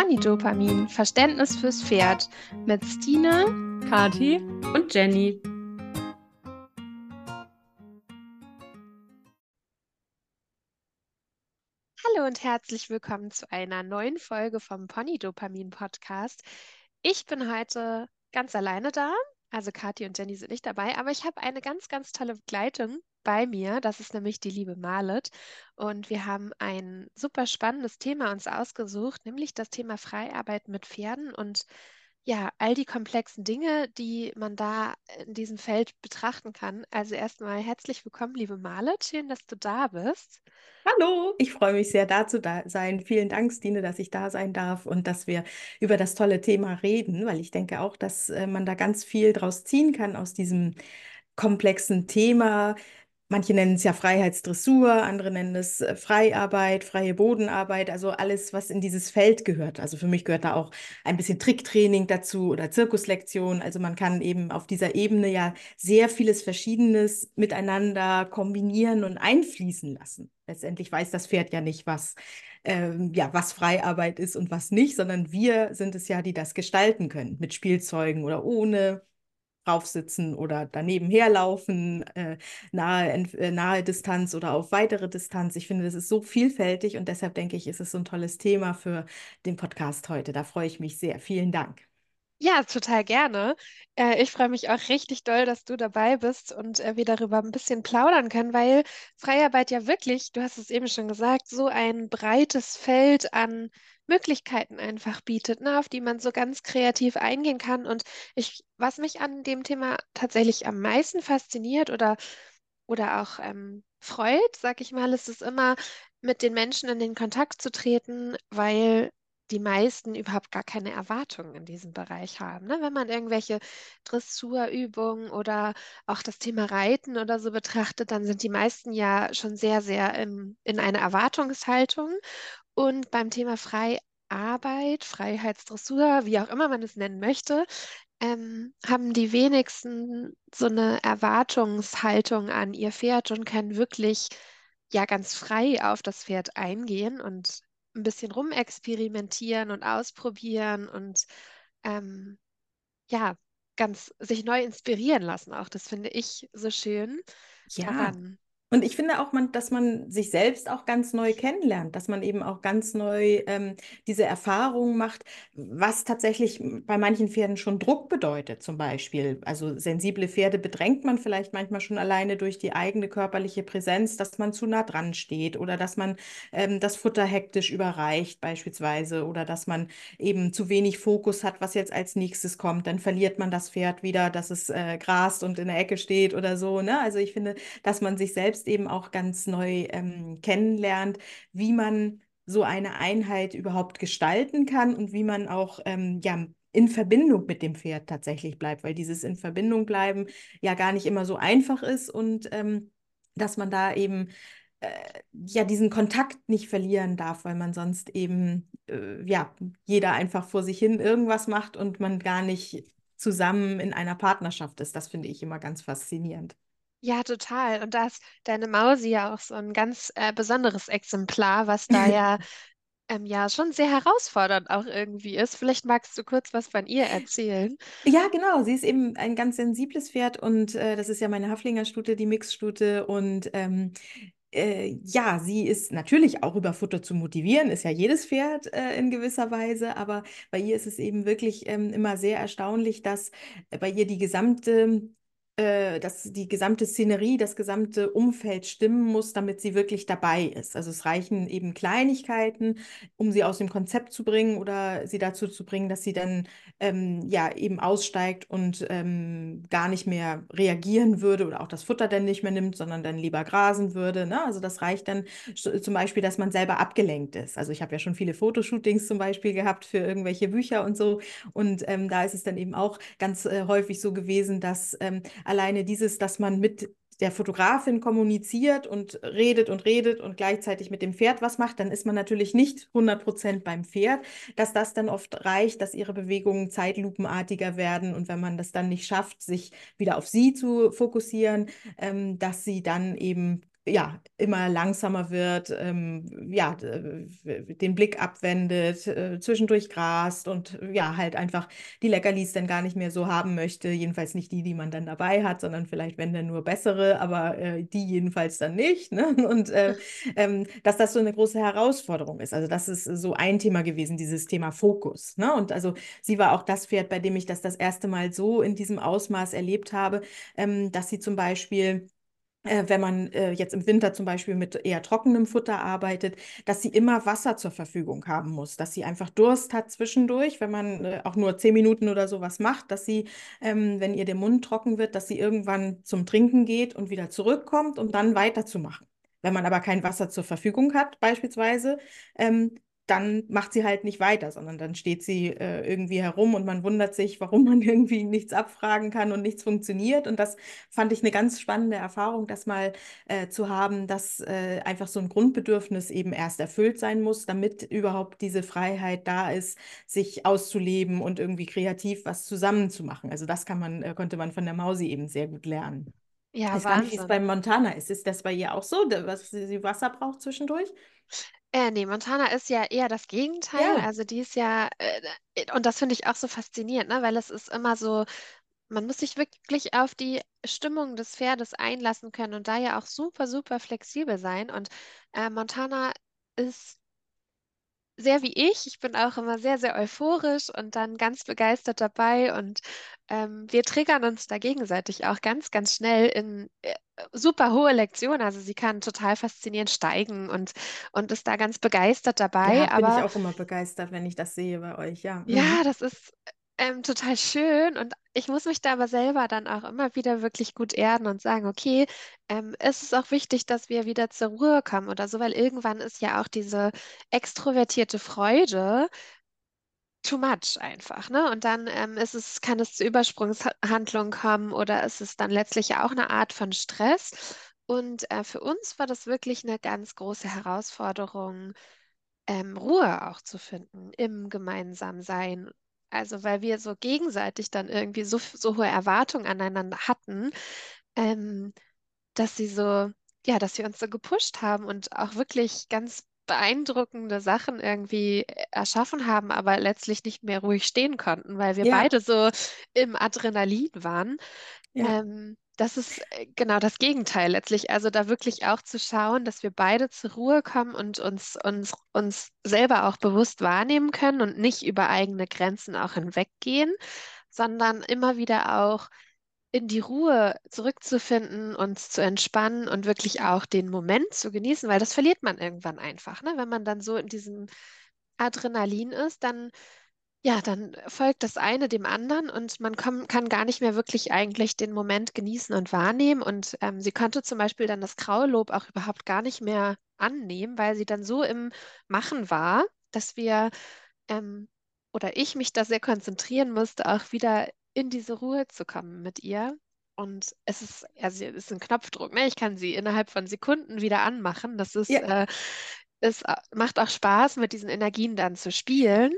Pony-Dopamin, Verständnis fürs Pferd mit Stine, Kati und Jenny. Hallo und herzlich willkommen zu einer neuen Folge vom Pony-Dopamin Podcast. Ich bin heute ganz alleine da, also Kathi und Jenny sind nicht dabei, aber ich habe eine ganz, ganz tolle Begleitung bei mir. Das ist nämlich die liebe Marlet. Und wir haben ein super spannendes Thema uns ausgesucht, nämlich das Thema Freiarbeit mit Pferden und ja, all die komplexen Dinge, die man da in diesem Feld betrachten kann. Also erstmal herzlich willkommen, liebe Marlet. Schön, dass du da bist. Hallo, ich freue mich sehr, da zu da sein. Vielen Dank, Stine, dass ich da sein darf und dass wir über das tolle Thema reden, weil ich denke auch, dass äh, man da ganz viel draus ziehen kann aus diesem komplexen Thema. Manche nennen es ja Freiheitsdressur, andere nennen es äh, Freiarbeit, freie Bodenarbeit, also alles, was in dieses Feld gehört. Also für mich gehört da auch ein bisschen Tricktraining dazu oder Zirkuslektion. Also man kann eben auf dieser Ebene ja sehr vieles Verschiedenes miteinander kombinieren und einfließen lassen. Letztendlich weiß das Pferd ja nicht, was, ähm, ja, was Freiarbeit ist und was nicht, sondern wir sind es ja, die das gestalten können, mit Spielzeugen oder ohne draufsitzen oder daneben herlaufen, äh, nahe, äh, nahe Distanz oder auf weitere Distanz. Ich finde, das ist so vielfältig und deshalb denke ich, ist es so ein tolles Thema für den Podcast heute. Da freue ich mich sehr. Vielen Dank. Ja, total gerne. Äh, ich freue mich auch richtig doll, dass du dabei bist und äh, wir darüber ein bisschen plaudern können, weil Freiarbeit ja wirklich, du hast es eben schon gesagt, so ein breites Feld an Möglichkeiten einfach bietet, ne, auf die man so ganz kreativ eingehen kann. Und ich, was mich an dem Thema tatsächlich am meisten fasziniert oder, oder auch ähm, freut, sag ich mal, ist es immer, mit den Menschen in den Kontakt zu treten, weil die meisten überhaupt gar keine Erwartungen in diesem Bereich haben. Ne? Wenn man irgendwelche Dressurübungen oder auch das Thema Reiten oder so betrachtet, dann sind die meisten ja schon sehr, sehr im, in einer Erwartungshaltung. Und beim Thema Freiarbeit, Freiheitsdressur, wie auch immer man es nennen möchte, ähm, haben die wenigsten so eine Erwartungshaltung an ihr Pferd und können wirklich ja ganz frei auf das Pferd eingehen und ein bisschen rumexperimentieren und ausprobieren und ähm, ja, ganz sich neu inspirieren lassen auch. Das finde ich so schön ja. daran. Und ich finde auch, man, dass man sich selbst auch ganz neu kennenlernt, dass man eben auch ganz neu ähm, diese Erfahrung macht, was tatsächlich bei manchen Pferden schon Druck bedeutet, zum Beispiel. Also sensible Pferde bedrängt man vielleicht manchmal schon alleine durch die eigene körperliche Präsenz, dass man zu nah dran steht oder dass man ähm, das Futter hektisch überreicht, beispielsweise, oder dass man eben zu wenig Fokus hat, was jetzt als nächstes kommt. Dann verliert man das Pferd wieder, dass es äh, grast und in der Ecke steht oder so. Ne? Also ich finde, dass man sich selbst selbst eben auch ganz neu ähm, kennenlernt, wie man so eine Einheit überhaupt gestalten kann und wie man auch ähm, ja, in Verbindung mit dem Pferd tatsächlich bleibt, weil dieses in Verbindung bleiben ja gar nicht immer so einfach ist und ähm, dass man da eben äh, ja diesen Kontakt nicht verlieren darf, weil man sonst eben äh, ja jeder einfach vor sich hin irgendwas macht und man gar nicht zusammen in einer Partnerschaft ist. Das finde ich immer ganz faszinierend. Ja, total. Und da ist deine Mausi ja auch so ein ganz äh, besonderes Exemplar, was da ja, ähm, ja schon sehr herausfordernd auch irgendwie ist. Vielleicht magst du kurz was von ihr erzählen. Ja, genau. Sie ist eben ein ganz sensibles Pferd und äh, das ist ja meine Haflingerstute, die Mixstute. Und ähm, äh, ja, sie ist natürlich auch über Futter zu motivieren, ist ja jedes Pferd äh, in gewisser Weise, aber bei ihr ist es eben wirklich ähm, immer sehr erstaunlich, dass äh, bei ihr die gesamte äh, dass die gesamte Szenerie, das gesamte Umfeld stimmen muss, damit sie wirklich dabei ist. Also es reichen eben Kleinigkeiten, um sie aus dem Konzept zu bringen oder sie dazu zu bringen, dass sie dann ähm, ja eben aussteigt und ähm, gar nicht mehr reagieren würde oder auch das Futter dann nicht mehr nimmt, sondern dann lieber grasen würde. Ne? Also das reicht dann zum Beispiel, dass man selber abgelenkt ist. Also ich habe ja schon viele Fotoshootings zum Beispiel gehabt für irgendwelche Bücher und so. Und ähm, da ist es dann eben auch ganz äh, häufig so gewesen, dass ähm, alleine dieses, dass man mit der Fotografin kommuniziert und redet und redet und gleichzeitig mit dem Pferd was macht, dann ist man natürlich nicht 100 Prozent beim Pferd, dass das dann oft reicht, dass ihre Bewegungen zeitlupenartiger werden und wenn man das dann nicht schafft, sich wieder auf sie zu fokussieren, ähm, dass sie dann eben ja, immer langsamer wird, ähm, ja, den Blick abwendet, äh, zwischendurch grast und ja, halt einfach die Leckerlis dann gar nicht mehr so haben möchte. Jedenfalls nicht die, die man dann dabei hat, sondern vielleicht, wenn dann nur bessere, aber äh, die jedenfalls dann nicht. Ne? Und äh, ähm, dass das so eine große Herausforderung ist. Also, das ist so ein Thema gewesen, dieses Thema Fokus. Ne? Und also, sie war auch das Pferd, bei dem ich das das erste Mal so in diesem Ausmaß erlebt habe, ähm, dass sie zum Beispiel wenn man äh, jetzt im Winter zum Beispiel mit eher trockenem Futter arbeitet, dass sie immer Wasser zur Verfügung haben muss, dass sie einfach Durst hat zwischendurch, wenn man äh, auch nur zehn Minuten oder sowas macht, dass sie, ähm, wenn ihr der Mund trocken wird, dass sie irgendwann zum Trinken geht und wieder zurückkommt, um dann weiterzumachen. Wenn man aber kein Wasser zur Verfügung hat, beispielsweise, ähm, dann macht sie halt nicht weiter, sondern dann steht sie äh, irgendwie herum und man wundert sich, warum man irgendwie nichts abfragen kann und nichts funktioniert. Und das fand ich eine ganz spannende Erfahrung, das mal äh, zu haben, dass äh, einfach so ein Grundbedürfnis eben erst erfüllt sein muss, damit überhaupt diese Freiheit da ist, sich auszuleben und irgendwie kreativ was zusammenzumachen. Also das kann man, äh, konnte man von der Mausi eben sehr gut lernen. Ja, ich weiß gar nicht, wie es Wahnsinn. bei Montana ist. Ist das bei ihr auch so, dass sie Wasser braucht zwischendurch? Äh, nee, Montana ist ja eher das Gegenteil. Ja. Also die ist ja, äh, und das finde ich auch so faszinierend, ne? Weil es ist immer so, man muss sich wirklich auf die Stimmung des Pferdes einlassen können und da ja auch super, super flexibel sein. Und äh, Montana ist sehr wie ich. Ich bin auch immer sehr, sehr euphorisch und dann ganz begeistert dabei. Und ähm, wir triggern uns da gegenseitig auch ganz, ganz schnell in äh, super hohe Lektionen. Also sie kann total faszinierend steigen und, und ist da ganz begeistert Ja, dabei. bin ich Aber auch immer begeistert, wenn ich das sehe bei euch, ja. ja, Mhm. das ist ähm, total schön und ich muss mich da aber selber dann auch immer wieder wirklich gut erden und sagen, okay, ähm, es ist auch wichtig, dass wir wieder zur Ruhe kommen oder so, weil irgendwann ist ja auch diese extrovertierte Freude too much einfach, ne? Und dann ähm, ist es, kann es zu Übersprungshandlungen kommen oder ist es dann letztlich ja auch eine Art von Stress. Und äh, für uns war das wirklich eine ganz große Herausforderung, ähm, Ruhe auch zu finden im gemeinsamen Sein. Also weil wir so gegenseitig dann irgendwie so, so hohe Erwartungen aneinander hatten, ähm, dass sie so, ja, dass sie uns so gepusht haben und auch wirklich ganz beeindruckende Sachen irgendwie erschaffen haben, aber letztlich nicht mehr ruhig stehen konnten, weil wir Ja, beide so im Adrenalin waren. ja, Ähm, das ist äh, genau das Gegenteil letztlich. Also da wirklich auch zu schauen, dass wir beide zur Ruhe kommen und uns, uns, uns selber auch bewusst wahrnehmen können und nicht über eigene Grenzen auch hinweggehen, sondern immer wieder auch in die Ruhe zurückzufinden, uns zu entspannen und wirklich auch den Moment zu genießen, weil das verliert man irgendwann einfach, ne? Wenn man dann so in diesem Adrenalin ist, dann ja, dann folgt das eine dem anderen und man komm, kann gar nicht mehr wirklich eigentlich den Moment genießen und wahrnehmen. Und ähm, sie konnte zum Beispiel dann das Kraullob auch überhaupt gar nicht mehr annehmen, weil sie dann so im Machen war, dass wir ähm, oder ich mich da sehr konzentrieren musste, auch wieder in diese Ruhe zu kommen mit ihr. Und es ist, also es ist ein Knopfdruck, ne? Ich kann sie innerhalb von Sekunden wieder anmachen. Das ist, ja, äh, es äh, macht auch Spaß, mit diesen Energien dann zu spielen.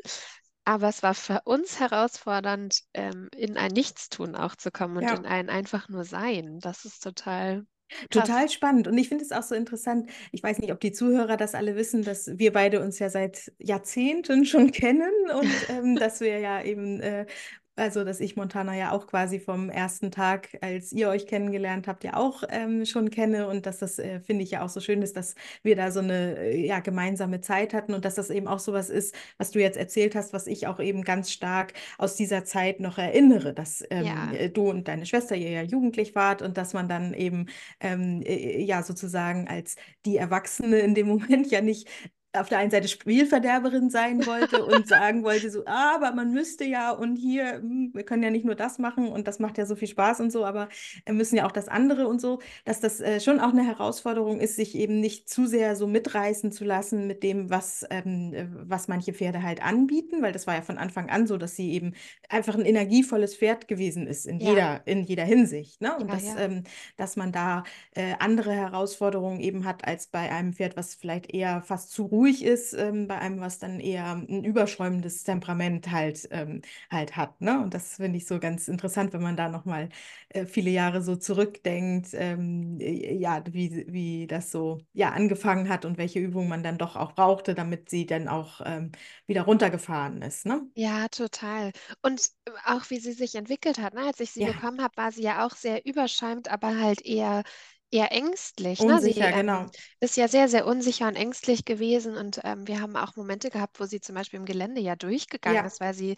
Aber es war für uns herausfordernd, ähm, in ein Nichtstun auch zu kommen und in ja. ein einfach nur Sein. Das ist total krass. Total spannend. Und ich finde es auch so interessant. Ich weiß nicht, ob die Zuhörer das alle wissen, dass wir beide uns ja seit Jahrzehnten schon kennen und ähm, dass wir ja eben äh, Also, dass ich Montana ja auch quasi vom ersten Tag, als ihr euch kennengelernt habt, ja auch ähm, schon kenne und dass das, äh, finde ich ja auch so schön ist, dass wir da so eine äh, ja, gemeinsame Zeit hatten und dass das eben auch sowas ist, was du jetzt erzählt hast, was ich auch eben ganz stark aus dieser Zeit noch erinnere, dass ähm, Ja, äh, du und deine Schwester ihr ja jugendlich wart und dass man dann eben ähm, äh, ja sozusagen als die Erwachsene in dem Moment ja nicht auf der einen Seite Spielverderberin sein wollte und sagen wollte, so, ah, aber man müsste ja und hier, hm, wir können ja nicht nur das machen und das macht ja so viel Spaß und so, aber wir müssen ja auch das andere und so, dass das äh, schon auch eine Herausforderung ist, sich eben nicht zu sehr so mitreißen zu lassen mit dem, was, ähm, äh, was manche Pferde halt anbieten, weil das war ja von Anfang an so, dass sie eben einfach ein energievolles Pferd gewesen ist in ja, jeder, in jeder Hinsicht, ne? Und ja, dass, ja. ähm, dass man da äh, andere Herausforderungen eben hat als bei einem Pferd, was vielleicht eher fast zu ruhig ruhig ist, ähm, bei einem, was dann eher ein überschäumendes Temperament halt, ähm, halt hat. Ne? Und das finde ich so ganz interessant, wenn man da nochmal äh, viele Jahre so zurückdenkt, ähm, äh, ja, wie, wie das so ja, angefangen hat und welche Übungen man dann doch auch brauchte, damit sie dann auch ähm, wieder runtergefahren ist. Ne? Ja, total. Und äh, auch wie sie sich entwickelt hat, ne? Als ich sie Ja, bekommen habe, war sie ja auch sehr überschäumt, aber halt eher, eher ängstlich, ne? Sie unsicher, ähm, genau. ist ja sehr, sehr unsicher und ängstlich gewesen und ähm, wir haben auch Momente gehabt, wo sie zum Beispiel im Gelände ja durchgegangen Ja, ist, weil sie,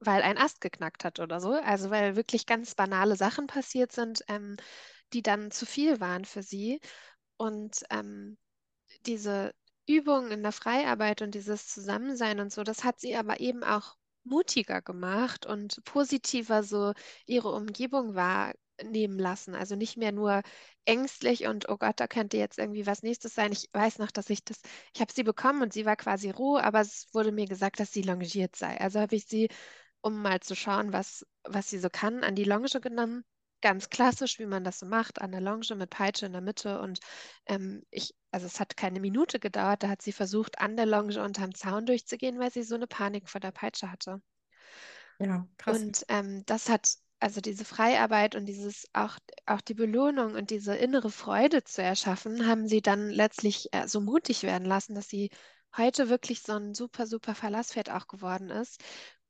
weil ein Ast geknackt hat oder so. Also weil wirklich ganz banale Sachen passiert sind, ähm, die dann zu viel waren für sie. Und ähm, diese Übungen in der Freiarbeit und dieses Zusammensein und so, das hat sie aber eben auch mutiger gemacht und positiver so ihre Umgebung wahrnehmen lassen. Also nicht mehr nur ängstlich und oh Gott, da könnte jetzt irgendwie was Nächstes sein. Ich weiß noch, dass ich das, ich habe sie bekommen und sie war quasi roh, aber es wurde mir gesagt, dass sie longiert sei. Also habe ich sie, um mal zu schauen, was, was sie so kann, an die Longe genommen. Ganz klassisch, wie man das so macht, an der Longe mit Peitsche in der Mitte und ähm, ich, also es hat keine Minute gedauert, da hat sie versucht, an der Longe unterm Zaun durchzugehen, weil sie so eine Panik vor der Peitsche hatte. ja, krass. Und ähm, das hat, also diese Freiarbeit und dieses auch, auch die Belohnung und diese innere Freude zu erschaffen, haben sie dann letztlich äh, so mutig werden lassen, dass sie heute wirklich so ein super, super Verlasspferd auch geworden ist.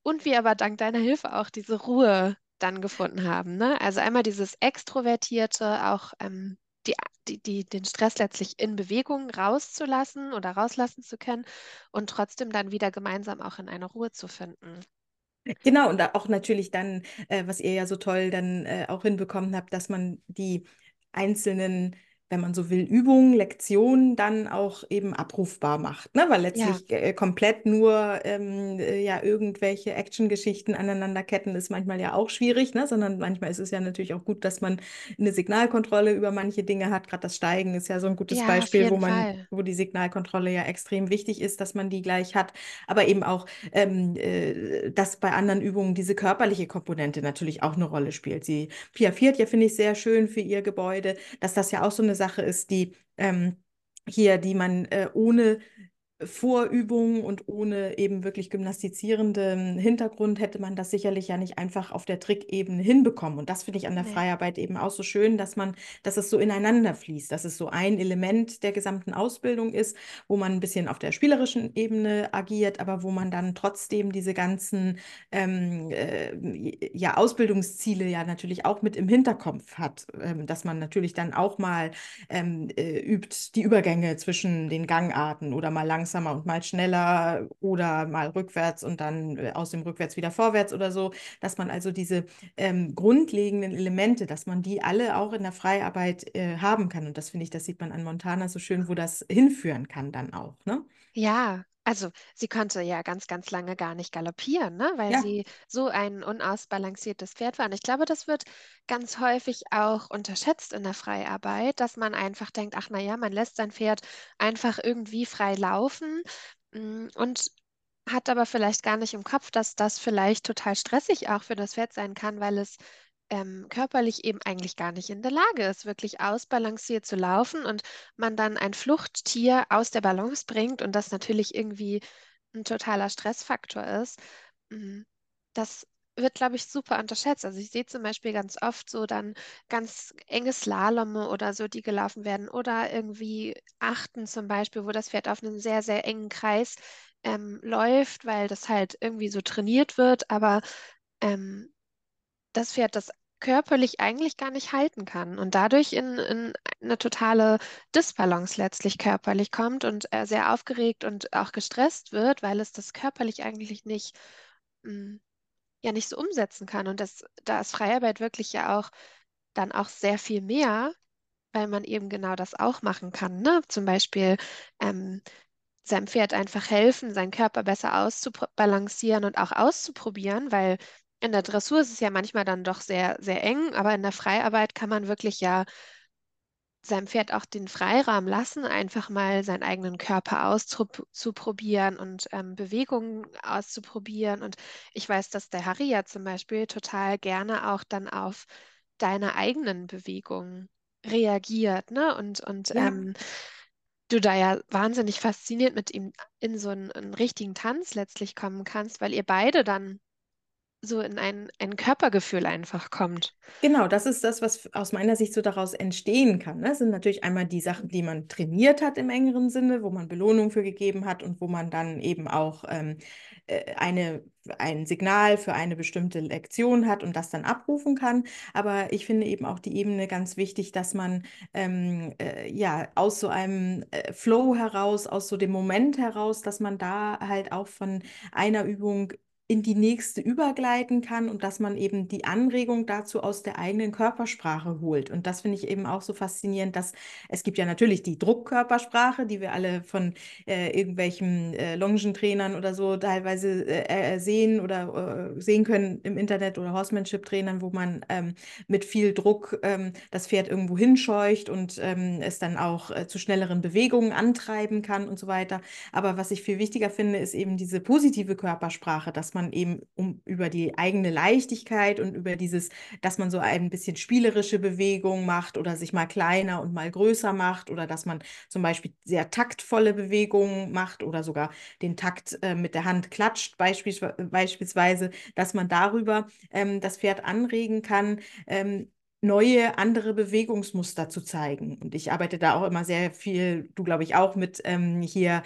Und wir aber dank deiner Hilfe auch diese Ruhe dann gefunden haben. Ne? Also einmal dieses Extrovertierte, auch ähm, die, die, die, den Stress letztlich in Bewegung rauszulassen oder rauslassen zu können und trotzdem dann wieder gemeinsam auch in eine Ruhe zu finden. Genau, und auch natürlich dann, äh, was ihr ja so toll dann äh, auch hinbekommen habt, dass man die einzelnen, wenn man so will, Übungen, Lektionen dann auch eben abrufbar macht, ne? Weil Ja, letztlich äh, komplett nur ähm, äh, ja irgendwelche Actiongeschichten aneinanderketten ist manchmal ja auch schwierig, ne? Sondern manchmal ist es ja natürlich auch gut, dass man eine Signalkontrolle über manche Dinge hat. Gerade das Steigen ist ja so ein gutes ja, Beispiel, wo man, Fall. wo die Signalkontrolle ja extrem wichtig ist, dass man die gleich hat, aber eben auch ähm, äh, dass bei anderen Übungen diese körperliche Komponente natürlich auch eine Rolle spielt. Sie piaffiert ja, finde ich, sehr schön für ihr Gebäude, dass das ja auch so eine Sache ist, die ähm, hier, die man äh, ohne Vorübungen und ohne eben wirklich gymnastizierenden Hintergrund hätte man das sicherlich ja nicht einfach auf der Trickebene hinbekommen. Und das finde ich an der Nee. Freiarbeit eben auch so schön, dass man, dass es so ineinander fließt, dass es so ein Element der gesamten Ausbildung ist, wo man ein bisschen auf der spielerischen Ebene agiert, aber wo man dann trotzdem diese ganzen ähm, äh, ja, Ausbildungsziele ja natürlich auch mit im Hinterkopf hat, ähm, dass man natürlich dann auch mal ähm, äh, übt die Übergänge zwischen den Gangarten oder mal langsamer und mal schneller oder mal rückwärts und dann äh, aus dem Rückwärts wieder vorwärts oder so, dass man also diese ähm, grundlegenden Elemente, dass man die alle auch in der Freiarbeit äh, haben kann. Und das finde ich, das sieht man an Montana so schön, wo das hinführen kann dann auch, ne? Ja, also sie konnte ja ganz, ganz lange gar nicht galoppieren, ne? Weil Ja, sie so ein unausbalanciertes Pferd war. Und ich glaube, das wird ganz häufig auch unterschätzt in der Freiarbeit, dass man einfach denkt, ach na ja, man lässt sein Pferd einfach irgendwie frei laufen, mm, und hat aber vielleicht gar nicht im Kopf, dass das vielleicht total stressig auch für das Pferd sein kann, weil es ähm, körperlich eben eigentlich gar nicht in der Lage ist, wirklich ausbalanciert zu laufen und man dann ein Fluchttier aus der Balance bringt und das natürlich irgendwie ein totaler Stressfaktor ist. Mm, Das wird, glaube ich, super unterschätzt. Also ich sehe zum Beispiel ganz oft so dann ganz enge Slalome oder so, die gelaufen werden oder irgendwie Achten zum Beispiel, wo das Pferd auf einem sehr, sehr engen Kreis ähm, läuft, weil das halt irgendwie so trainiert wird, aber ähm, das Pferd das körperlich eigentlich gar nicht halten kann und dadurch in, in eine totale Disbalance letztlich körperlich kommt und äh, sehr aufgeregt und auch gestresst wird, weil es das körperlich eigentlich nicht, mh, ja nicht so umsetzen kann. Und das, da ist Freiarbeit wirklich ja auch dann auch sehr viel mehr, weil man eben genau das auch machen kann. Ne? Zum Beispiel ähm, seinem Pferd einfach helfen, seinen Körper besser auszubalancieren und auch auszuprobieren, weil in der Dressur ist es ja manchmal dann doch sehr, sehr eng, aber in der Freiarbeit kann man wirklich ja seinem Pferd auch den Freiraum lassen, einfach mal seinen eigenen Körper auszuprobieren und ähm, Bewegungen auszuprobieren. Und ich weiß, dass der Harry ja zum Beispiel total gerne auch dann auf deine eigenen Bewegungen reagiert, ne? Und, und ja. ähm, du da ja wahnsinnig fasziniert mit ihm in so einen, einen richtigen Tanz letztlich kommen kannst, weil ihr beide dann so in ein, ein Körpergefühl einfach kommt. Genau, das ist das, was aus meiner Sicht so daraus entstehen kann. Ne? Das sind natürlich einmal die Sachen, die man trainiert hat im engeren Sinne, wo man Belohnung für gegeben hat und wo man dann eben auch ähm, äh, eine, ein Signal für eine bestimmte Lektion hat und das dann abrufen kann. Aber ich finde eben auch die Ebene ganz wichtig, dass man ähm, äh, ja aus so einem äh, Flow heraus, aus so dem Moment heraus, dass man da halt auch von einer Übung in die nächste übergleiten kann und dass man eben die Anregung dazu aus der eigenen Körpersprache holt. Und das finde ich eben auch so faszinierend, dass es gibt ja natürlich die Druckkörpersprache, die wir alle von äh, irgendwelchen äh, Longentrainern oder so teilweise äh, äh sehen oder äh, sehen können im Internet oder Horsemanship-Trainern, wo man ähm, mit viel Druck ähm, das Pferd irgendwo hinscheucht und ähm, es dann auch äh, zu schnelleren Bewegungen antreiben kann und so weiter. Aber was ich viel wichtiger finde, ist eben diese positive Körpersprache, dass man man eben um, über die eigene Leichtigkeit und über dieses, dass man so ein bisschen spielerische Bewegungen macht oder sich mal kleiner und mal größer macht oder dass man zum Beispiel sehr taktvolle Bewegungen macht oder sogar den Takt äh, mit der Hand klatscht, beispielsweise, beispielsweise dass man darüber ähm, das Pferd anregen kann, ähm, neue, andere Bewegungsmuster zu zeigen. Und ich arbeite da auch immer sehr viel, du glaube ich auch, mit ähm, hier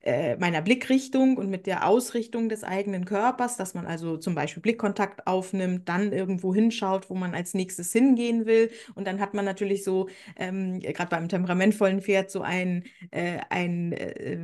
äh, meiner Blickrichtung und mit der Ausrichtung des eigenen Körpers, dass man also zum Beispiel Blickkontakt aufnimmt, dann irgendwo hinschaut, wo man als nächstes hingehen will. Und dann hat man natürlich so, ähm, gerade beim temperamentvollen Pferd, so ein, äh, ein, äh,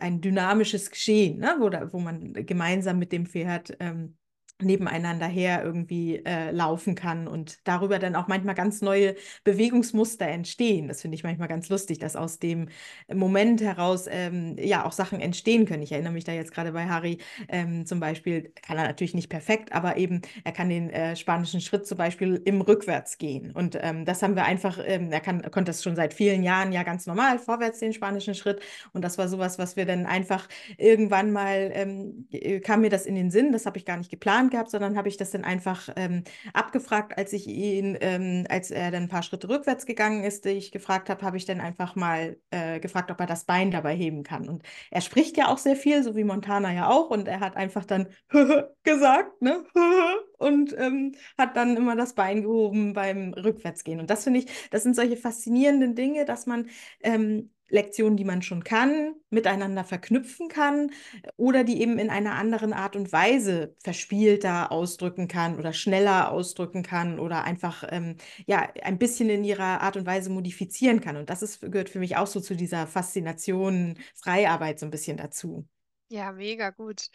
ein dynamisches Geschehen, ne? wo, da, wo man gemeinsam mit dem Pferd ähm, nebeneinander her irgendwie äh, laufen kann und darüber dann auch manchmal ganz neue Bewegungsmuster entstehen. Das finde ich manchmal ganz lustig, dass aus dem Moment heraus ähm, ja auch Sachen entstehen können. Ich erinnere mich da jetzt gerade bei Harry ähm, zum Beispiel, kann er natürlich nicht perfekt, aber eben er kann den äh, spanischen Schritt zum Beispiel im Rückwärts gehen. Und ähm, das haben wir einfach, ähm, er, kann, er konnte das schon seit vielen Jahren ja ganz normal, vorwärts den spanischen Schritt. Und das war sowas, was wir dann einfach irgendwann mal, ähm, äh, kam mir das in den Sinn, das habe ich gar nicht geplant gehabt, sondern habe ich das dann einfach ähm, abgefragt, als ich ihn, ähm, als er dann ein paar Schritte rückwärts gegangen ist, die ich gefragt habe, habe ich dann einfach mal äh, gefragt, ob er das Bein dabei heben kann. Und er spricht ja auch sehr viel, so wie Montana ja auch, und er hat einfach dann gesagt, ne? und ähm, hat dann immer das Bein gehoben beim Rückwärtsgehen. Und das finde ich, das sind solche faszinierenden Dinge, dass man ähm, Lektionen, die man schon kann, miteinander verknüpfen kann oder die eben in einer anderen Art und Weise verspielter ausdrücken kann oder schneller ausdrücken kann oder einfach ähm, ja ein bisschen in ihrer Art und Weise modifizieren kann. Und das ist, gehört für mich auch so zu dieser Faszination Freiarbeit so ein bisschen dazu. Ja, mega gut.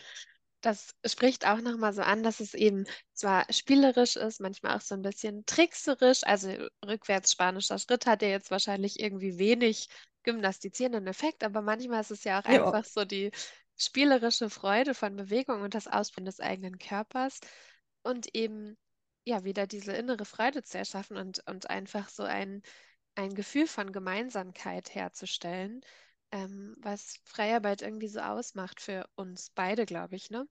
Das spricht auch nochmal so an, dass es eben zwar spielerisch ist, manchmal auch so ein bisschen trickserisch. Also rückwärts spanischer Schritt hat ja jetzt wahrscheinlich irgendwie wenig gymnastizierenden Effekt, aber manchmal ist es ja auch Ja. einfach so die spielerische Freude von Bewegung und das Ausprobieren des eigenen Körpers und eben ja wieder diese innere Freude zu erschaffen und, und einfach so ein, ein Gefühl von Gemeinsamkeit herzustellen, ähm, was Freiarbeit irgendwie so ausmacht für uns beide, glaube ich, ne?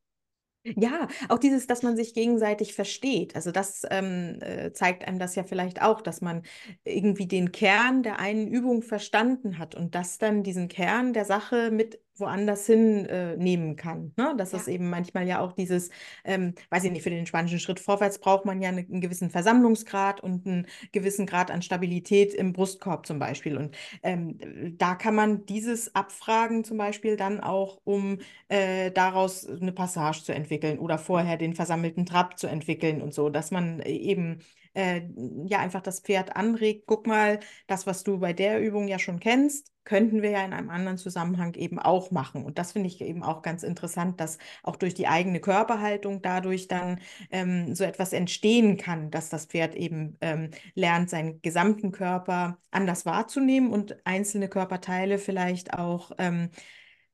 Ja, auch dieses, dass man sich gegenseitig versteht. Also das ähm, äh, zeigt einem das ja vielleicht auch, dass man irgendwie den Kern der einen Übung verstanden hat und das dann diesen Kern der Sache mit woanders hin äh, nehmen kann. Ne? Das Ja. ist eben manchmal ja auch dieses, ähm, weiß ich nicht, für den spanischen Schritt vorwärts braucht man ja eine, einen gewissen Versammlungsgrad und einen gewissen Grad an Stabilität im Brustkorb zum Beispiel. Und ähm, da kann man dieses abfragen zum Beispiel dann auch, um äh, daraus eine Passage zu entwickeln oder vorher den versammelten Trab zu entwickeln und so, dass man eben äh, ja einfach das Pferd anregt. Guck mal, das, was du bei der Übung ja schon kennst, könnten wir ja in einem anderen Zusammenhang eben auch machen. Und das finde ich eben auch ganz interessant, dass auch durch die eigene Körperhaltung dadurch dann ähm, so etwas entstehen kann, dass das Pferd eben ähm, lernt, seinen gesamten Körper anders wahrzunehmen und einzelne Körperteile vielleicht auch ähm,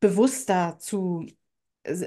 bewusster zu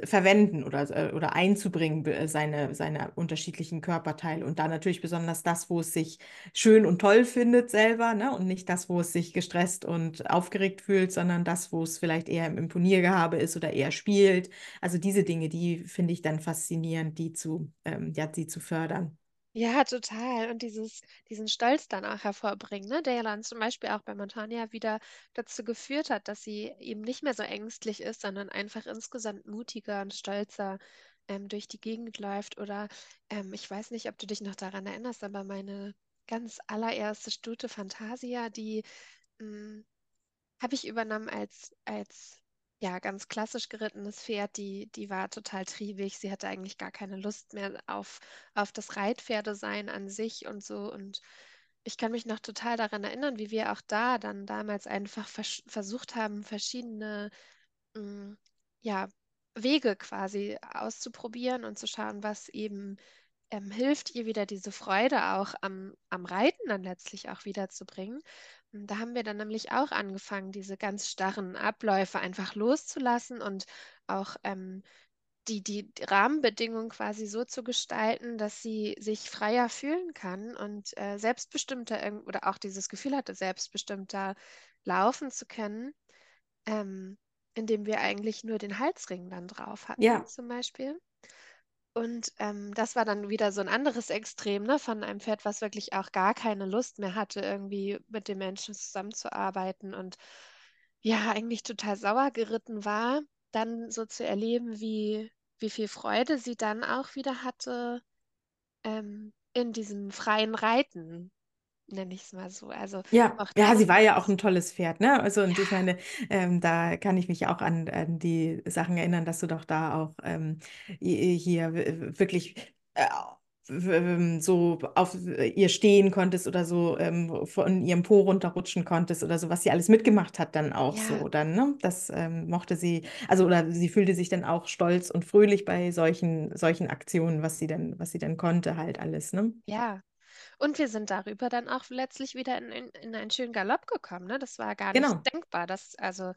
verwenden oder, äh, oder einzubringen, äh, seine, seine unterschiedlichen Körperteile. Und da natürlich besonders das, wo es sich schön und toll findet selber, ne? Und nicht das, wo es sich gestresst und aufgeregt fühlt, sondern das, wo es vielleicht eher im Imponiergehabe ist oder eher spielt. Also diese Dinge, die finde ich dann faszinierend, die zu, ähm, ja, die zu fördern. Ja, total. Und dieses, diesen Stolz dann auch hervorbringen, ne? Der ja dann zum Beispiel auch bei Montania wieder dazu geführt hat, dass sie eben nicht mehr so ängstlich ist, sondern einfach insgesamt mutiger und stolzer ähm, durch die Gegend läuft. Oder ähm, ich weiß nicht, ob du dich noch daran erinnerst, aber meine ganz allererste Stute Fantasia, die mh, habe ich übernommen als, als ja, ganz klassisch gerittenes Pferd. Die, die war total triebig. Sie hatte eigentlich gar keine Lust mehr auf, auf das Reitpferdesein an sich und so. Und ich kann mich noch total daran erinnern, wie wir auch da dann damals einfach vers versucht haben, verschiedene mh, ja, Wege quasi auszuprobieren und zu schauen, was eben ähm, hilft, ihr wieder diese Freude auch am, am Reiten dann letztlich auch wiederzubringen. Und da haben wir dann nämlich auch angefangen, diese ganz starren Abläufe einfach loszulassen und auch ähm, die, die Rahmenbedingungen quasi so zu gestalten, dass sie sich freier fühlen kann und äh, selbstbestimmter oder auch dieses Gefühl hatte, selbstbestimmter laufen zu können, ähm, indem wir eigentlich nur den Halsring dann drauf hatten, Ja, zum Beispiel. Und ähm, das war dann wieder so ein anderes Extrem, ne, von einem Pferd, was wirklich auch gar keine Lust mehr hatte, irgendwie mit den Menschen zusammenzuarbeiten und ja, eigentlich total sauer geritten war, dann so zu erleben, wie, wie viel Freude sie dann auch wieder hatte, ähm, in diesem freien Reiten, nenne ich es mal so. Also Ja, ja, sie war ja auch ein tolles Pferd, ne? Also, und ich ja, meine, ähm, da kann ich mich auch an, an die Sachen erinnern, dass du doch da auch ähm, hi- hier wirklich äh, so auf ihr stehen konntest oder so ähm, von ihrem Po runterrutschen konntest oder so, was sie alles mitgemacht hat, dann auch ja, so, dann, ne? Das ähm, mochte sie, also, oder sie fühlte sich dann auch stolz und fröhlich bei solchen, solchen Aktionen, was sie dann, was sie dann konnte, halt alles, ne? ja. Und wir sind darüber dann auch letztlich wieder in, in, in einen schönen Galopp gekommen. Ne? Das war gar nicht Genau. denkbar. Dass, also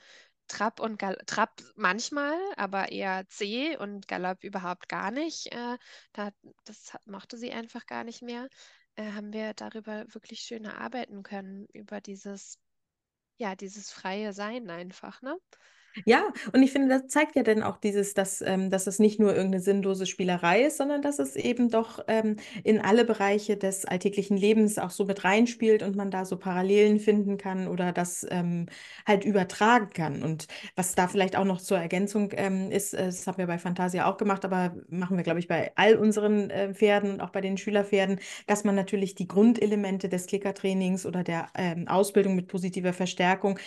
Trab und Gal Trab manchmal, aber eher C und Galopp überhaupt gar nicht. Äh, da, das mochte sie einfach gar nicht mehr. Äh, haben wir darüber wirklich schön erarbeiten können, über dieses, ja, dieses freie Sein einfach, ne? Ja, und ich finde, das zeigt ja dann auch dieses, dass, ähm, dass es nicht nur irgendeine sinnlose Spielerei ist, sondern dass es eben doch ähm, in alle Bereiche des alltäglichen Lebens auch so mit reinspielt und man da so Parallelen finden kann oder das ähm, halt übertragen kann. Und was da vielleicht auch noch zur Ergänzung ähm, ist, äh, das haben wir bei Fantasia auch gemacht, aber machen wir, glaube ich, bei all unseren äh, Pferden und auch bei den Schülerpferden, dass man natürlich die Grundelemente des Klickertrainings oder der ähm, Ausbildung mit positiver Verstärkung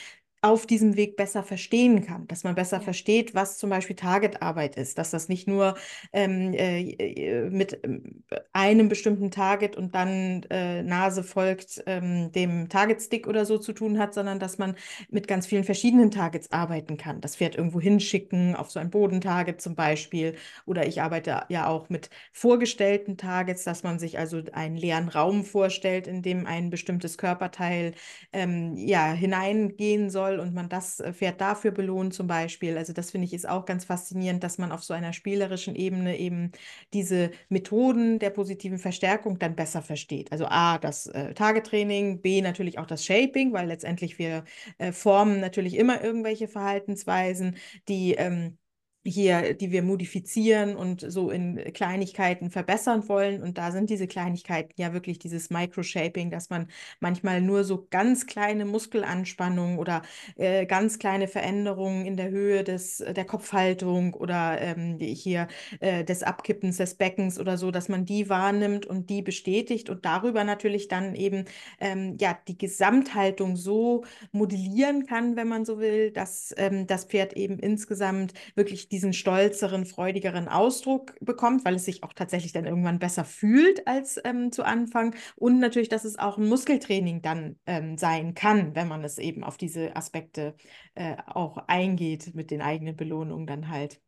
auf diesem Weg besser verstehen kann, dass man besser Ja. versteht, was zum Beispiel Targetarbeit ist, dass das nicht nur ähm, äh, äh, mit ähm, einem bestimmten Target und dann äh, Nase folgt ähm, dem Target-Stick oder so zu tun hat, sondern dass man mit ganz vielen verschiedenen Targets arbeiten kann. Das Pferd irgendwo hinschicken, auf so ein Bodentarget zum Beispiel. Oder ich arbeite ja auch mit vorgestellten Targets, dass man sich also einen leeren Raum vorstellt, in dem ein bestimmtes Körperteil ähm, ja, hineingehen soll und man das äh, Pferd dafür belohnt zum Beispiel. Also das finde ich ist auch ganz faszinierend, dass man auf so einer spielerischen Ebene eben diese Methoden der positiven Verstärkung dann besser versteht. Also A, das äh, Targetraining, B, natürlich auch das Shaping, weil letztendlich wir äh, formen natürlich immer irgendwelche Verhaltensweisen, die ähm, hier, die wir modifizieren und so in Kleinigkeiten verbessern wollen. Und da sind diese Kleinigkeiten ja wirklich dieses Microshaping, dass man manchmal nur so ganz kleine Muskelanspannungen oder äh, ganz kleine Veränderungen in der Höhe des, der Kopfhaltung oder ähm, hier äh, des Abkippens des Beckens oder so, dass man die wahrnimmt und die bestätigt und darüber natürlich dann eben ähm, ja, die Gesamthaltung so modellieren kann, wenn man so will, dass ähm, das Pferd eben insgesamt wirklich diesen stolzeren, freudigeren Ausdruck bekommt, weil es sich auch tatsächlich dann irgendwann besser fühlt als ähm, zu Anfang. Und natürlich, dass es auch ein Muskeltraining dann ähm, sein kann, wenn man es eben auf diese Aspekte äh, auch eingeht mit den eigenen Belohnungen dann halt.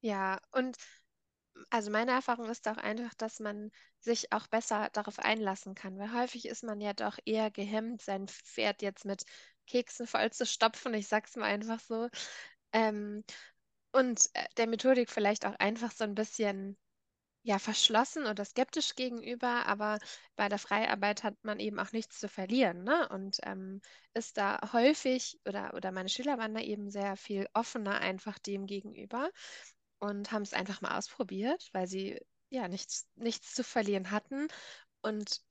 Ja, und also meine Erfahrung ist auch einfach, dass man sich auch besser darauf einlassen kann, weil häufig ist man ja doch eher gehemmt, sein Pferd jetzt mit Keksen voll zu stopfen, ich sag's mal einfach so. Ähm, und äh, der Methodik vielleicht auch einfach so ein bisschen ja verschlossen oder skeptisch gegenüber, aber bei der Freiarbeit hat man eben auch nichts zu verlieren, ne? Und ähm, ist da häufig oder, oder meine Schüler waren da eben sehr viel offener einfach dem gegenüber und haben es einfach mal ausprobiert, weil sie ja nichts, nichts zu verlieren hatten. Und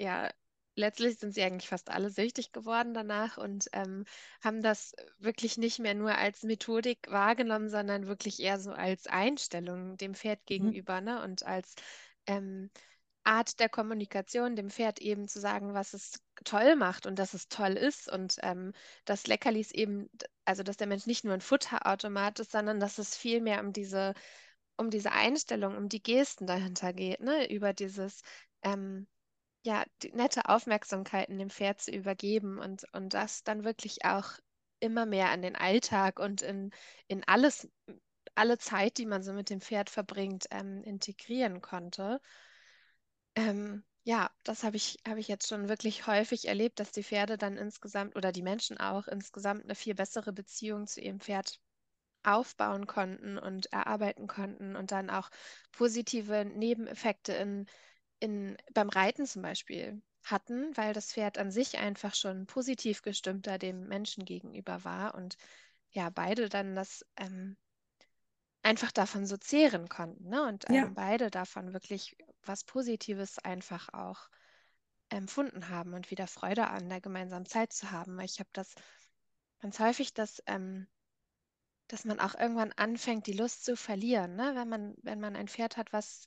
ja, letztlich sind sie eigentlich fast alle süchtig geworden danach und ähm, haben das wirklich nicht mehr nur als Methodik wahrgenommen, sondern wirklich eher so als Einstellung dem Pferd Mhm. gegenüber, ne? Und als ähm, Art der Kommunikation, dem Pferd eben zu sagen, was es toll macht und dass es toll ist und ähm, dass Leckerlis eben, also dass der Mensch nicht nur ein Futterautomat ist, sondern dass es viel mehr um diese, um diese Einstellung, um die Gesten dahinter geht, ne? Über dieses ähm, ja, nette Aufmerksamkeiten dem Pferd zu übergeben und, und das dann wirklich auch immer mehr an den Alltag und in, in alles, alle Zeit, die man so mit dem Pferd verbringt, ähm, integrieren konnte. Ähm, ja, das habe ich, habe ich jetzt schon wirklich häufig erlebt, dass die Pferde dann insgesamt oder die Menschen auch insgesamt eine viel bessere Beziehung zu ihrem Pferd aufbauen konnten und erarbeiten konnten und dann auch positive Nebeneffekte in, in, beim Reiten zum Beispiel hatten, weil das Pferd an sich einfach schon positiv gestimmter dem Menschen gegenüber war und ja, beide dann das ähm, einfach davon so zehren konnten, ne? Und Ja, ähm, beide davon wirklich was Positives einfach auch empfunden haben und wieder Freude an der gemeinsamen Zeit zu haben. Weil ich habe das ganz häufig, dass ähm, dass man auch irgendwann anfängt, die Lust zu verlieren, ne? Wenn man, wenn man ein Pferd hat, was,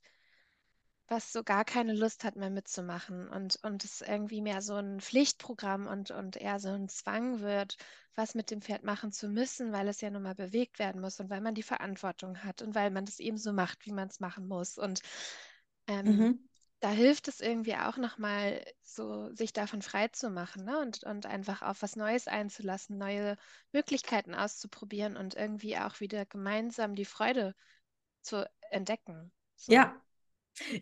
was so gar keine Lust hat mehr mitzumachen und, und es irgendwie mehr so ein Pflichtprogramm und, und eher so ein Zwang wird, was mit dem Pferd machen zu müssen, weil es ja nun mal bewegt werden muss und weil man die Verantwortung hat und weil man das eben so macht, wie man es machen muss. Und ähm, mhm. da hilft es irgendwie auch nochmal so, sich davon frei zu machen, ne? Und, und einfach auf was Neues einzulassen, neue Möglichkeiten auszuprobieren und irgendwie auch wieder gemeinsam die Freude zu entdecken. So. Ja,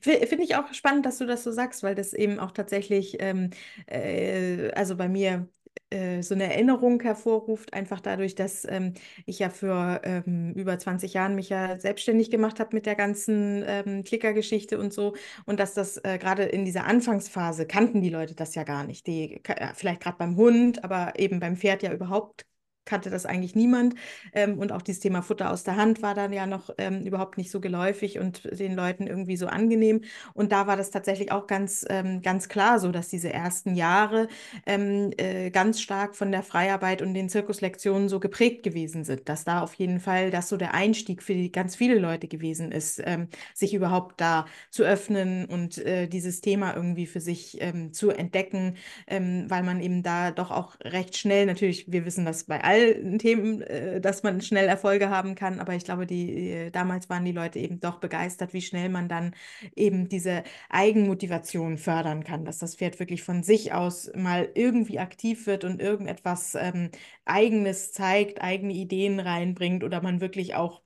Finde ich auch spannend, dass du das so sagst, weil das eben auch tatsächlich, ähm, äh, also bei mir äh, so eine Erinnerung hervorruft, einfach dadurch, dass ähm, ich ja für ähm, über 20 Jahren mich ja selbstständig gemacht habe mit der ganzen ähm, Klickergeschichte und so und dass das äh, gerade in dieser Anfangsphase kannten die Leute das ja gar nicht. Die, vielleicht gerade beim Hund, aber eben beim Pferd ja überhaupt kannte das eigentlich niemand. Ähm, und auch dieses Thema Futter aus der Hand war dann ja noch ähm, überhaupt nicht so geläufig und den Leuten irgendwie so angenehm. Und da war das tatsächlich auch ganz, ähm, ganz klar so, dass diese ersten Jahre ähm, äh, ganz stark von der Freiarbeit und den Zirkuslektionen so geprägt gewesen sind. Dass da auf jeden Fall das so der Einstieg für die, ganz viele Leute gewesen ist, ähm, sich überhaupt da zu öffnen und äh, dieses Thema irgendwie für sich ähm, zu entdecken weil man eben da doch auch recht schnell, natürlich, wir wissen das bei allen Themen, äh, dass man schnell Erfolge haben kann, aber ich glaube, die, äh, damals waren die Leute eben doch begeistert, wie schnell man dann eben diese Eigenmotivation fördern kann, dass das Pferd wirklich von sich aus mal irgendwie aktiv wird und irgendetwas ähm, Eigenes zeigt, eigene Ideen reinbringt oder man wirklich auch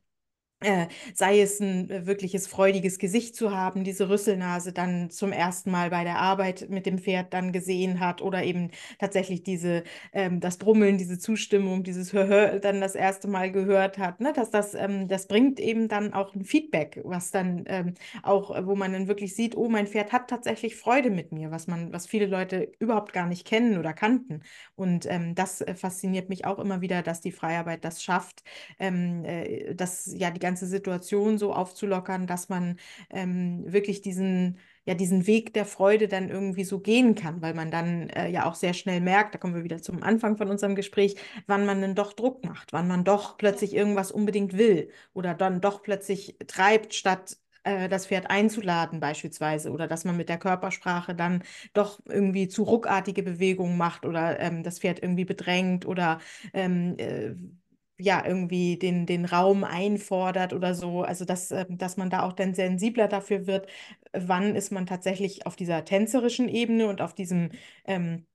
äh, sei es ein äh, wirkliches freudiges Gesicht zu haben, diese Rüsselnase dann zum ersten Mal bei der Arbeit mit dem Pferd dann gesehen hat oder eben tatsächlich diese, ähm, das Brummeln, diese Zustimmung, dieses Hör dann das erste Mal gehört hat, ne? Dass das, ähm, das bringt eben dann auch ein Feedback, was dann ähm, auch, äh, wo man dann wirklich sieht, oh, mein Pferd hat tatsächlich Freude mit mir, was man, was viele Leute überhaupt gar nicht kennen oder kannten. Und ähm, das fasziniert mich auch immer wieder, dass die Freiarbeit das schafft ähm, äh, das ja die ganze Situation so aufzulockern, dass man ähm, wirklich diesen ja diesen Weg der Freude dann irgendwie so gehen kann, weil man dann äh, ja auch sehr schnell merkt, da kommen wir wieder zum Anfang von unserem Gespräch, wann man dann doch Druck macht, wann man doch plötzlich irgendwas unbedingt will oder dann doch plötzlich treibt, statt äh, das Pferd einzuladen beispielsweise oder dass man mit der Körpersprache dann doch irgendwie zu ruckartige Bewegungen macht oder ähm, das Pferd irgendwie bedrängt oder ähm, äh, ja, irgendwie den, den Raum einfordert oder so. Also, dass, ähm, dass man da auch dann sensibler dafür wird, wann ist man tatsächlich auf dieser tänzerischen Ebene und auf diesem ähm,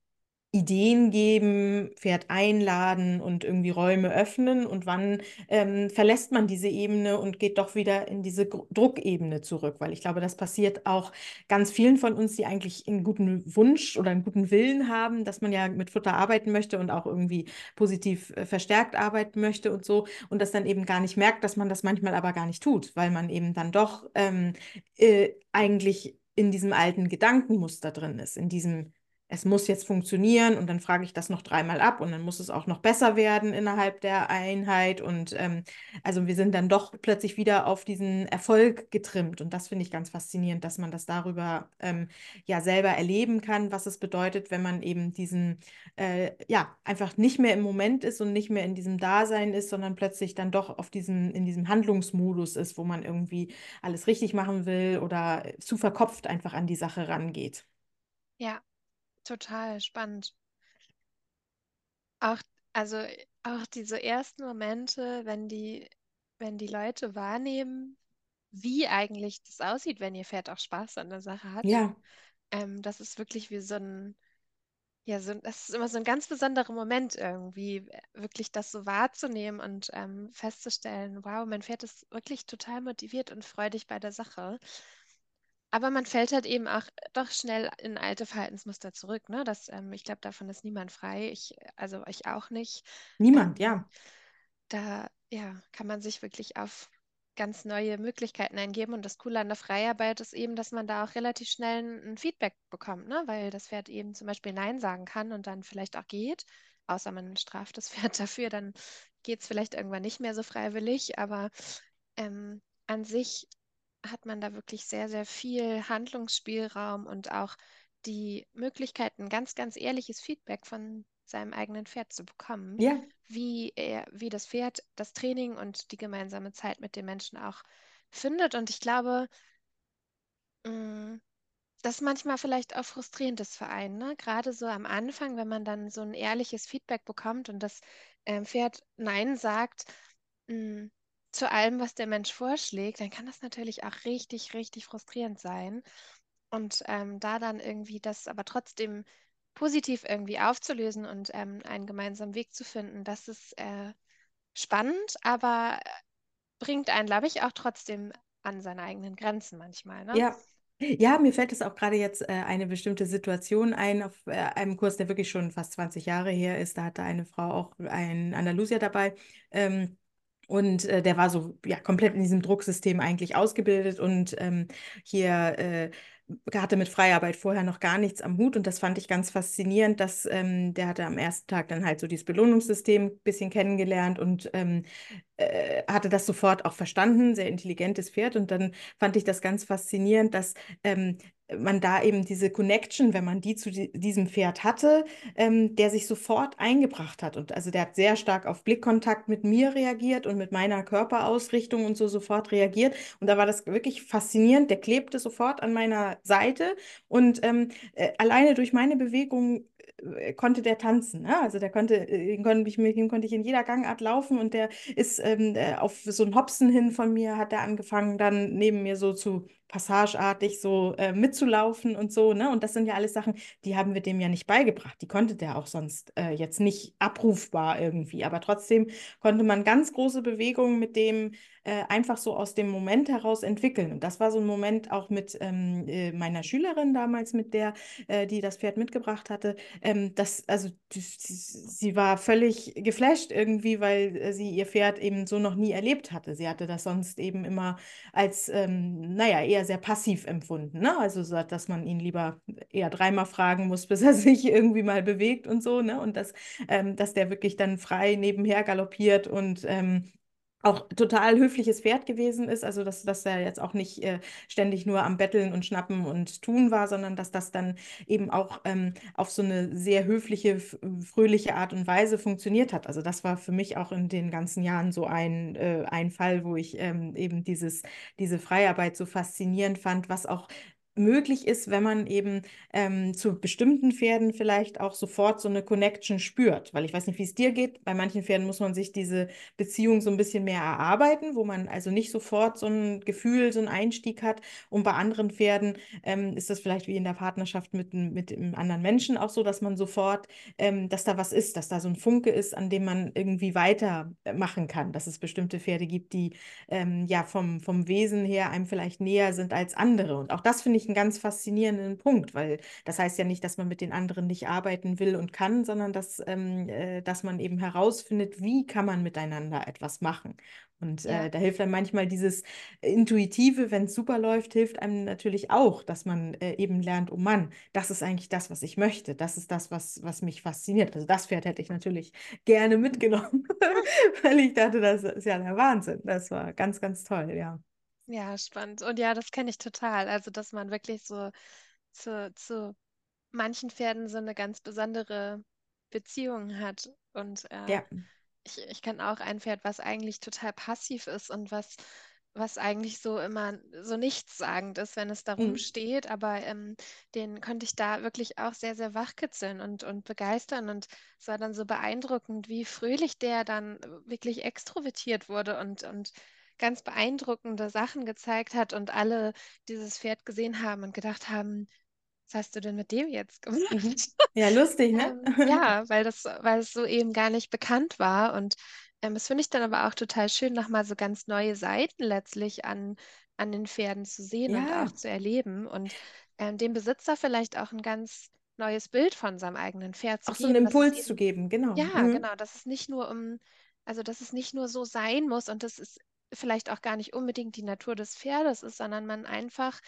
Ideen geben, Pferd einladen und irgendwie Räume öffnen? Und wann ähm, verlässt man diese Ebene und geht doch wieder in diese Gr- Druckebene zurück, weil ich glaube, das passiert auch ganz vielen von uns, die eigentlich einen guten Wunsch oder einen guten Willen haben, dass man ja mit Futter arbeiten möchte und auch irgendwie positiv äh, verstärkt arbeiten möchte und so und das dann eben gar nicht merkt, dass man das manchmal aber gar nicht tut, weil man eben dann doch ähm, äh, eigentlich in diesem alten Gedankenmuster drin ist, in diesem es muss jetzt funktionieren und dann frage ich das noch dreimal ab und dann muss es auch noch besser werden innerhalb der Einheit. Und ähm, also wir sind dann doch plötzlich wieder auf diesen Erfolg getrimmt. Und das finde ich ganz faszinierend, dass man das darüber ähm, ja selber erleben kann, was es bedeutet, wenn man eben diesen, äh, ja, einfach nicht mehr im Moment ist und nicht mehr in diesem Dasein ist, sondern plötzlich dann doch auf diesem, in diesem Handlungsmodus ist, wo man irgendwie alles richtig machen will oder zu verkopft einfach an die Sache rangeht. Ja, total spannend. Auch, also auch diese ersten Momente, wenn die, wenn die Leute wahrnehmen, wie eigentlich das aussieht, wenn ihr Pferd auch Spaß an der Sache hat. Ja, Ähm, das ist wirklich wie so ein, ja, so, das ist immer so ein ganz besonderer Moment irgendwie, wirklich das so wahrzunehmen und ähm, festzustellen, wow, mein Pferd ist wirklich total motiviert und freudig bei der Sache. Aber man fällt halt eben auch doch schnell in alte Verhaltensmuster zurück, ne? Das, ähm, ich glaube, davon ist niemand frei. Ich, also ich auch nicht. niemand, Ähm, ja. da, ja, kann man sich wirklich auf ganz neue Möglichkeiten eingeben. Und das Coole an der Freiarbeit ist eben, dass man da auch relativ schnell ein, Feedback bekommt, ne? Weil das Pferd eben zum Beispiel Nein sagen kann und dann vielleicht auch geht. Außer man straft das Pferd dafür, dann geht es vielleicht irgendwann nicht mehr so freiwillig. Aber ähm, an sich hat man da wirklich sehr, sehr viel Handlungsspielraum und auch die Möglichkeit, ein ganz, ganz ehrliches Feedback von seinem eigenen Pferd zu bekommen, Ja, wie er, wie das Pferd das Training und die gemeinsame Zeit mit dem Menschen auch findet. Und ich glaube, mh, das ist manchmal vielleicht auch frustrierend für einen, ne? Gerade so am Anfang, wenn man dann so ein ehrliches Feedback bekommt und das ähm, Pferd Nein sagt, mh, zu allem, was der Mensch vorschlägt, dann kann das natürlich auch richtig, richtig frustrierend sein. Und ähm, da dann irgendwie das aber trotzdem positiv irgendwie aufzulösen und ähm, einen gemeinsamen Weg zu finden, das ist äh, spannend, aber bringt einen, glaube ich, auch trotzdem an seine eigenen Grenzen manchmal, ne? ja. Ja, mir fällt es auch gerade jetzt äh, eine bestimmte Situation ein auf äh, einem Kurs, der wirklich schon fast 20 Jahre her ist. Da hatte eine Frau auch einen Andalusier dabei. Ähm, und äh, der war so ja komplett in diesem Drucksystem eigentlich ausgebildet und ähm, hier äh, hatte mit Freiarbeit vorher noch gar nichts am Hut. Und das fand ich ganz faszinierend, dass ähm, der hatte am ersten Tag dann halt so dieses Belohnungssystem ein bisschen kennengelernt und ähm, äh, hatte das sofort auch verstanden, sehr intelligentes Pferd. Und dann fand ich das ganz faszinierend, dass ähm, man da eben diese Connection, wenn man die zu di diesem Pferd hatte, ähm, der sich sofort eingebracht hat. Und also der hat sehr stark auf Blickkontakt mit mir reagiert und mit meiner Körperausrichtung und so sofort reagiert. Und da war das wirklich faszinierend. Der klebte sofort an meiner Seite und ähm, äh, alleine durch meine Bewegung äh, konnte der tanzen. Ne? Also der konnte, äh, konnte ich, mit ihm konnte ich in jeder Gangart laufen und der ist ähm, äh, auf so ein Hopsen hin von mir, hat er angefangen, dann neben mir so zu passageartig so äh, mitzulaufen und so. Ne? Und das sind ja alles Sachen, die haben wir dem ja nicht beigebracht. Die konnte der auch sonst äh, jetzt nicht abrufbar irgendwie. Aber trotzdem konnte man ganz große Bewegungen mit dem äh, einfach so aus dem Moment heraus entwickeln. Und das war so ein Moment auch mit ähm, äh, meiner Schülerin damals, mit der, äh, die das Pferd mitgebracht hatte. Ähm, das, also die, sie, war völlig geflasht irgendwie, weil äh, sie ihr Pferd eben so noch nie erlebt hatte. Sie hatte das sonst eben immer als, ähm, naja, eher sehr passiv empfunden. Ne? Also, so, dass man ihn lieber eher dreimal fragen muss, bis er sich irgendwie mal bewegt und so. Ne? Und dass, ähm, dass der wirklich dann frei nebenher galoppiert und ähm, auch total höfliches Pferd gewesen ist, also dass, dass er jetzt auch nicht äh, ständig nur am Betteln und Schnappen und Tun war, sondern dass das dann eben auch ähm, auf so eine sehr höfliche, fröhliche Art und Weise funktioniert hat. Also das war für mich auch in den ganzen Jahren so ein, äh, ein Fall, wo ich ähm, eben dieses, diese Freiarbeit so faszinierend fand, was auch möglich ist, wenn man eben ähm, zu bestimmten Pferden vielleicht auch sofort so eine Connection spürt. Weil ich weiß nicht, wie es dir geht. Bei manchen Pferden muss man sich diese Beziehung so ein bisschen mehr erarbeiten, wo man also nicht sofort so ein Gefühl, so einen Einstieg hat. Und bei anderen Pferden ähm, ist das vielleicht wie in der Partnerschaft mit, mit einem anderen Menschen auch so, dass man sofort, ähm, dass da was ist, dass da so ein Funke ist, an dem man irgendwie weitermachen kann. Dass es bestimmte Pferde gibt, die ähm, ja vom, vom Wesen her einem vielleicht näher sind als andere. Und auch das finde ich ich einen ganz faszinierenden Punkt, weil das heißt ja nicht, dass man mit den anderen nicht arbeiten will und kann, sondern dass, ähm, äh, dass man eben herausfindet, wie kann man miteinander etwas machen. Und Ja. äh, da hilft einem manchmal dieses Intuitive, wenn es super läuft, hilft einem natürlich auch, dass man äh, eben lernt, oh Mann, das ist eigentlich das, was ich möchte. Das ist das, was, was mich fasziniert. Also das Pferd hätte ich natürlich gerne mitgenommen, weil ich dachte, das ist ja der Wahnsinn. Das war ganz, ganz toll, ja. Ja, spannend. Und ja, das kenne ich total. Also, dass man wirklich so zu, zu manchen Pferden so eine ganz besondere Beziehung hat. Und äh, Ja. ich, ich kenne auch ein Pferd, was eigentlich total passiv ist und was, was eigentlich so immer so nichtssagend ist, wenn es darum Mhm. steht. Aber ähm, den konnte ich da wirklich auch sehr, sehr wachkitzeln und, und begeistern. Und es war dann so beeindruckend, wie fröhlich der dann wirklich extrovertiert wurde und, und ganz beeindruckende Sachen gezeigt hat und alle dieses Pferd gesehen haben und gedacht haben, was hast du denn mit dem jetzt gemacht? Mhm. Ja, lustig, ne? Ähm, ja, weil das, weil es so eben gar nicht bekannt war. Und ähm, das finde ich dann aber auch total schön, nochmal so ganz neue Seiten letztlich an, an den Pferden zu sehen und auch Ja, zu erleben und ähm, dem Besitzer vielleicht auch ein ganz neues Bild von seinem eigenen Pferd zu auch so einen geben, Impuls zu eben, geben, genau. ja, Mhm. genau, dass es nicht nur um, also dass es nicht nur so sein muss und das ist vielleicht auch gar nicht unbedingt die Natur des Pferdes ist, sondern man einfach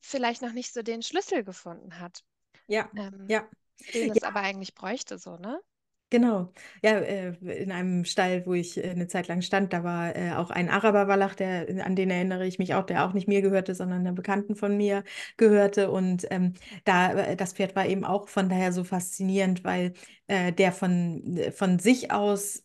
vielleicht noch nicht so den Schlüssel gefunden hat Ja, ähm, ja. den es Ja, aber eigentlich bräuchte, so, ne? Genau. Ja, äh, in einem Stall, wo ich äh, eine Zeit lang stand, da war äh, auch ein Araberwallach, der, an den erinnere ich mich auch, der auch nicht mir gehörte, sondern einer Bekannten von mir gehörte. Und ähm, da, das Pferd war eben auch von daher so faszinierend, weil äh, der von, von sich aus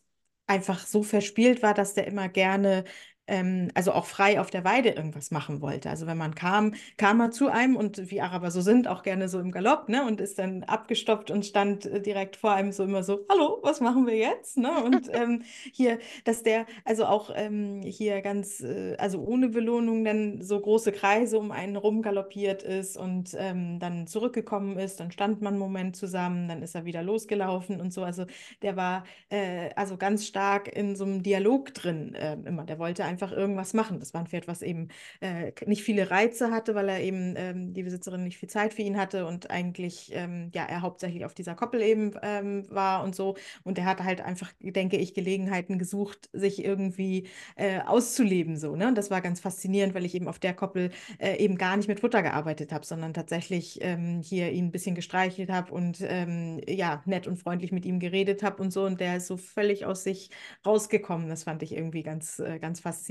einfach so verspielt war, dass der immer gerne, ähm, also auch frei auf der Weide irgendwas machen wollte. Also wenn man kam, kam er zu einem und wie Araber so sind, auch gerne so im Galopp, ne? Und ist dann abgestoppt und stand äh, direkt vor einem so immer so, hallo, was machen wir jetzt? Ne? Und ähm, hier, dass der, also auch ähm, hier ganz, äh, also ohne Belohnung dann so große Kreise um einen rum galoppiert ist und ähm, dann zurückgekommen ist, dann stand man einen Moment zusammen, dann ist er wieder losgelaufen und so. Also der war äh, also ganz stark in so einem Dialog drin äh, immer. Der wollte einfach irgendwas machen. Das war ein Pferd, was eben äh, nicht viele Reize hatte, weil er eben ähm, die Besitzerin nicht viel Zeit für ihn hatte und eigentlich ähm, ja er hauptsächlich auf dieser Koppel eben ähm, war und so. Und er hatte halt einfach, denke ich, Gelegenheiten gesucht, sich irgendwie äh, auszuleben so. Ne? Und das war ganz faszinierend, weil ich eben auf der Koppel äh, eben gar nicht mit Futter gearbeitet habe, sondern tatsächlich ähm, hier ihn ein bisschen gestreichelt habe und ähm, ja nett und freundlich mit ihm geredet habe und so. Und der ist so völlig aus sich rausgekommen. Das fand ich irgendwie ganz, äh, ganz faszinierend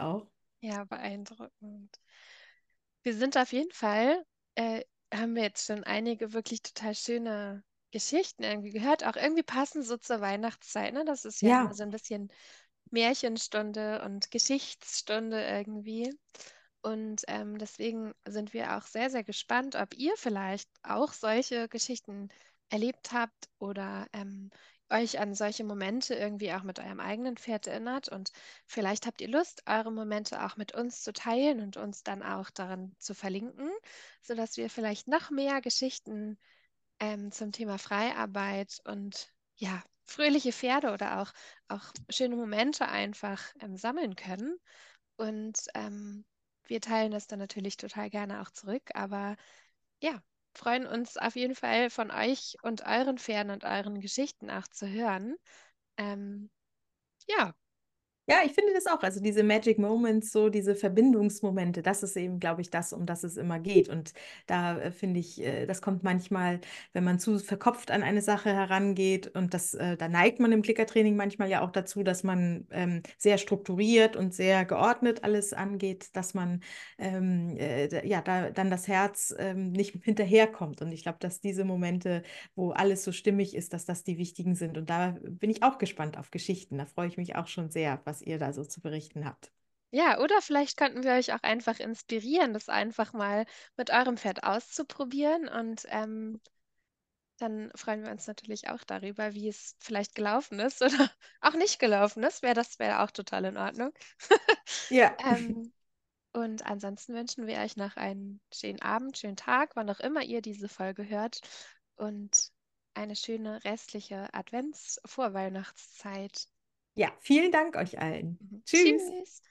auch. Ja, beeindruckend. Wir sind auf jeden Fall, äh, haben wir jetzt schon einige wirklich total schöne Geschichten irgendwie gehört, auch irgendwie passen so zur Weihnachtszeit, ne? Das ist ja Ja, so ein bisschen Märchenstunde und Geschichtsstunde irgendwie. Und ähm, deswegen sind wir auch sehr, sehr gespannt, ob ihr vielleicht auch solche Geschichten erlebt habt oder ähm, euch an solche Momente irgendwie auch mit eurem eigenen Pferd erinnert. Und vielleicht habt ihr Lust, eure Momente auch mit uns zu teilen und uns dann auch daran zu verlinken, sodass wir vielleicht noch mehr Geschichten ähm, zum Thema Freiarbeit und ja, fröhliche Pferde oder auch, auch schöne Momente einfach ähm, sammeln können. Und ähm, wir teilen das dann natürlich total gerne auch zurück. Aber ja, freuen uns auf jeden Fall von euch und euren Pferden und euren Geschichten auch zu hören. Ähm, ja, Ja, ich finde das auch. Also diese Magic Moments, so diese Verbindungsmomente, das ist eben, glaube ich, das, um das es immer geht. Und da äh, finde ich, äh, das kommt manchmal, wenn man zu verkopft an eine Sache herangeht und das, äh, da neigt man im Klickertraining manchmal ja auch dazu, dass man ähm, sehr strukturiert und sehr geordnet alles angeht, dass man ähm, äh, ja da dann das Herz ähm, nicht hinterherkommt. Und ich glaube, dass diese Momente, wo alles so stimmig ist, dass das die wichtigen sind. Und da bin ich auch gespannt auf Geschichten. Da freue ich mich auch schon sehr, was ihr da so zu berichten habt. ja, oder vielleicht könnten wir euch auch einfach inspirieren, das einfach mal mit eurem Pferd auszuprobieren und ähm, Dann freuen wir uns natürlich auch darüber, wie es vielleicht gelaufen ist oder auch nicht gelaufen ist. Wäre das wäre auch total in Ordnung. Ja, Ähm, und ansonsten wünschen wir euch noch einen schönen Abend, schönen Tag, wann auch immer ihr diese Folge hört. Und eine schöne restliche Advents-Vorweihnachtszeit. Ja, vielen Dank euch allen. Mhm. Tschüss. Tschüss.